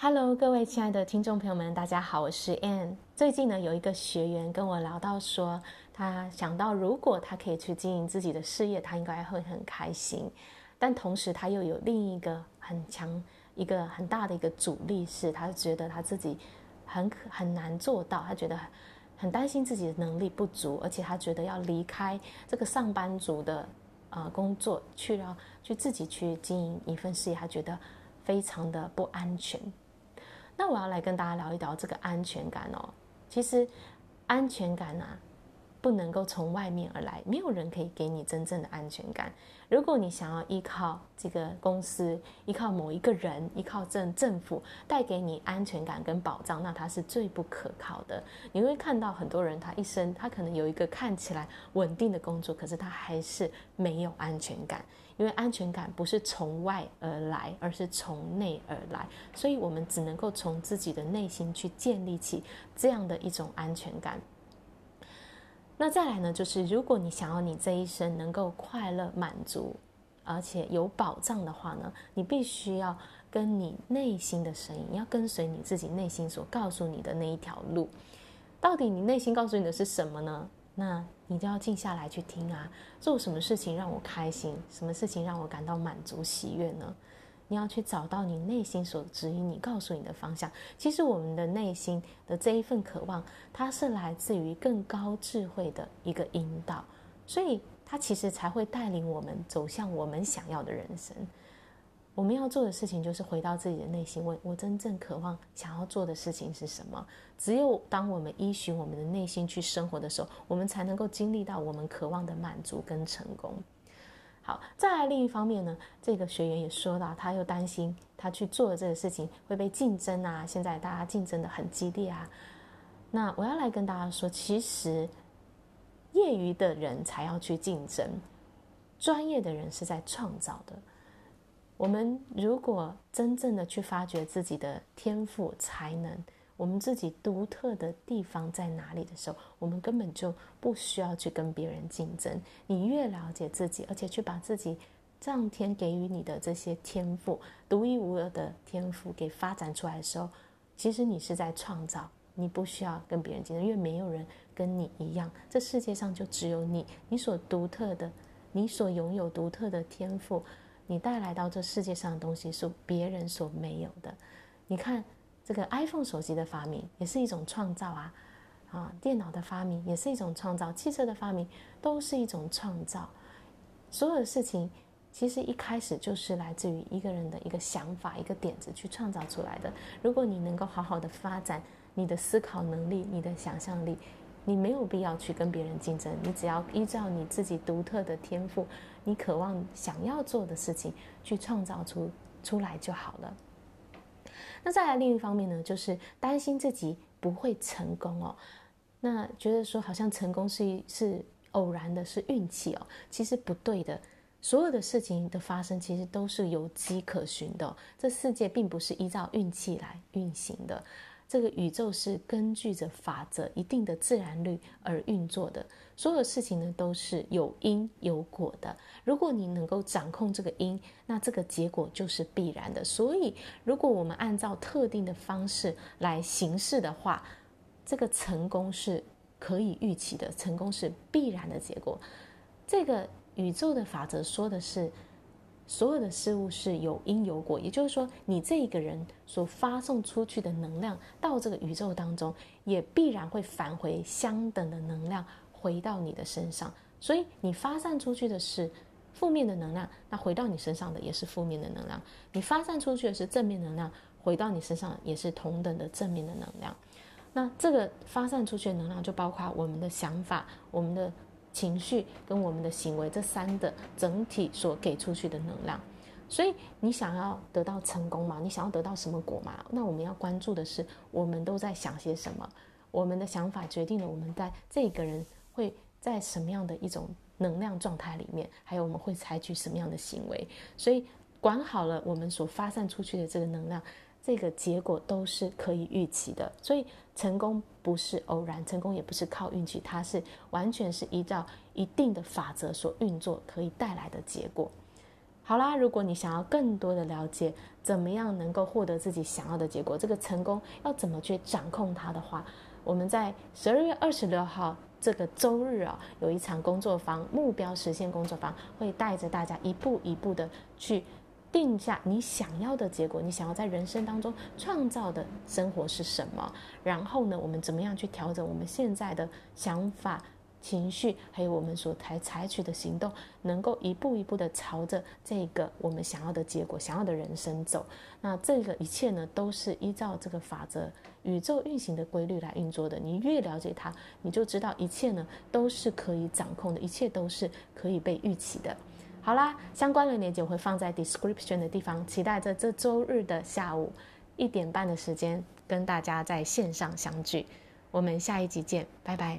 Hello，各位亲爱的听众朋友们，大家好，我是 Ann。最近呢，有一个学员跟我聊到说，他想到如果他可以去经营自己的事业，他应该会很开心。但同时，他又有另一个很强、一个很大的一个阻力，是他觉得他自己很很难做到，他觉得很担心自己的能力不足，而且他觉得要离开这个上班族的呃工作，去了去自己去经营一份事业，他觉得非常的不安全。那我要来跟大家聊一聊这个安全感哦。其实，安全感啊，不能够从外面而来，没有人可以给你真正的安全感。如果你想要依靠这个公司、依靠某一个人、依靠政政府带给你安全感跟保障，那它是最不可靠的。你会看到很多人，他一生他可能有一个看起来稳定的工作，可是他还是没有安全感。因为安全感不是从外而来，而是从内而来，所以我们只能够从自己的内心去建立起这样的一种安全感。那再来呢，就是如果你想要你这一生能够快乐、满足，而且有保障的话呢，你必须要跟你内心的声音，要跟随你自己内心所告诉你的那一条路。到底你内心告诉你的是什么呢？那你就要静下来去听啊，做什么事情让我开心，什么事情让我感到满足喜悦呢？你要去找到你内心所指引你、告诉你的方向。其实我们的内心的这一份渴望，它是来自于更高智慧的一个引导，所以它其实才会带领我们走向我们想要的人生。我们要做的事情就是回到自己的内心，问我真正渴望想要做的事情是什么。只有当我们依循我们的内心去生活的时候，我们才能够经历到我们渴望的满足跟成功。好，再来另一方面呢，这个学员也说到，他又担心他去做的这个事情会被竞争啊，现在大家竞争的很激烈啊。那我要来跟大家说，其实业余的人才要去竞争，专业的人是在创造的。我们如果真正的去发掘自己的天赋才能，我们自己独特的地方在哪里的时候，我们根本就不需要去跟别人竞争。你越了解自己，而且去把自己上天给予你的这些天赋，独一无二的天赋给发展出来的时候，其实你是在创造，你不需要跟别人竞争，因为没有人跟你一样。这世界上就只有你，你所独特的，你所拥有独特的天赋。你带来到这世界上的东西是别人所没有的。你看，这个 iPhone 手机的发明也是一种创造啊，啊，电脑的发明也是一种创造，汽车的发明都是一种创造。所有的事情其实一开始就是来自于一个人的一个想法、一个点子去创造出来的。如果你能够好好的发展你的思考能力、你的想象力。你没有必要去跟别人竞争，你只要依照你自己独特的天赋，你渴望想要做的事情去创造出出来就好了。那再来另一方面呢，就是担心自己不会成功哦，那觉得说好像成功是是偶然的，是运气哦，其实不对的。所有的事情的发生，其实都是有迹可循的，这世界并不是依照运气来运行的。这个宇宙是根据着法则、一定的自然律而运作的，所有事情呢都是有因有果的。如果你能够掌控这个因，那这个结果就是必然的。所以，如果我们按照特定的方式来行事的话，这个成功是可以预期的，成功是必然的结果。这个宇宙的法则说的是。所有的事物是有因有果，也就是说，你这一个人所发送出去的能量到这个宇宙当中，也必然会返回相等的能量回到你的身上。所以，你发散出去的是负面的能量，那回到你身上的也是负面的能量；你发散出去的是正面能量，回到你身上也是同等的正面的能量。那这个发散出去的能量，就包括我们的想法、我们的。情绪跟我们的行为这三的整体所给出去的能量，所以你想要得到成功嘛？你想要得到什么果嘛？那我们要关注的是，我们都在想些什么？我们的想法决定了我们在这个人会在什么样的一种能量状态里面，还有我们会采取什么样的行为。所以管好了我们所发散出去的这个能量。这个结果都是可以预期的，所以成功不是偶然，成功也不是靠运气，它是完全是依照一定的法则所运作，可以带来的结果。好啦，如果你想要更多的了解，怎么样能够获得自己想要的结果，这个成功要怎么去掌控它的话，我们在十二月二十六号这个周日啊，有一场工作坊，目标实现工作坊，会带着大家一步一步的去定下你想要的结果，你想要在人生当中创造的生活是什么？然后呢，我们怎么样去调整我们现在的想法？情绪，还有我们所采采取的行动，能够一步一步的朝着这个我们想要的结果、想要的人生走。那这个一切呢，都是依照这个法则、宇宙运行的规律来运作的。你越了解它，你就知道一切呢都是可以掌控的，一切都是可以被预期的。好啦，相关的链接我会放在 description 的地方，期待着这周日的下午一点半的时间跟大家在线上相聚。我们下一集见，拜拜。